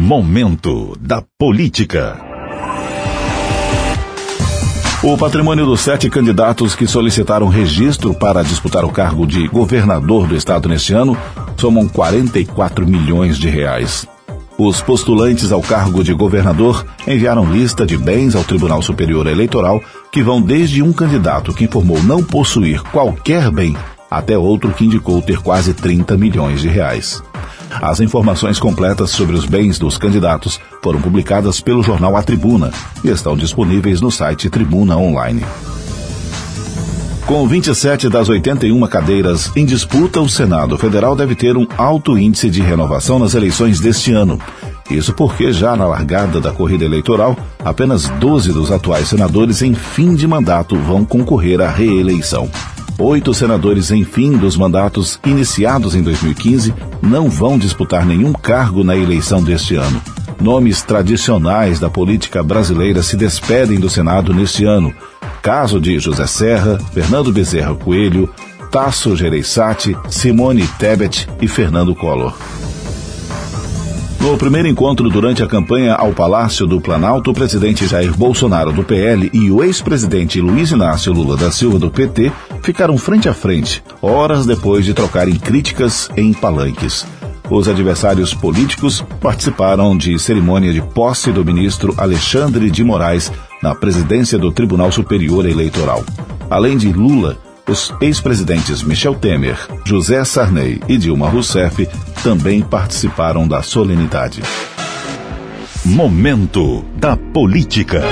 Momento da Política. O patrimônio dos sete candidatos que solicitaram registro para disputar o cargo de governador do estado neste ano somam 44 milhões de reais. Os postulantes ao cargo de governador enviaram lista de bens ao Tribunal Superior Eleitoral que vão desde um candidato que informou não possuir qualquer bem até outro que indicou ter quase 30 milhões de reais. As informações completas sobre os bens dos candidatos foram publicadas pelo jornal A Tribuna e estão disponíveis no site Tribuna Online. Com 27 das 81 cadeiras em disputa, o Senado Federal deve ter um alto índice de renovação nas eleições deste ano. Isso porque, já na largada da corrida eleitoral, apenas 12 dos atuais senadores em fim de mandato vão concorrer à reeleição. Oito senadores em fim dos mandatos iniciados em 2015 não vão disputar nenhum cargo na eleição deste ano. Nomes tradicionais da política brasileira se despedem do Senado neste ano. Caso de José Serra, Fernando Bezerra Coelho, Tasso Gereissati, Simone Tebet e Fernando Collor. No primeiro encontro durante a campanha ao Palácio do Planalto, o presidente Jair Bolsonaro do PL e o ex-presidente Luiz Inácio Lula da Silva do PT ficaram frente a frente, horas depois de trocarem críticas em palanques. Os adversários políticos participaram de cerimônia de posse do ministro Alexandre de Moraes na presidência do Tribunal Superior Eleitoral. Além de Lula, os ex-presidentes Michel Temer, José Sarney e Dilma Rousseff também participaram da solenidade. Momento da Política.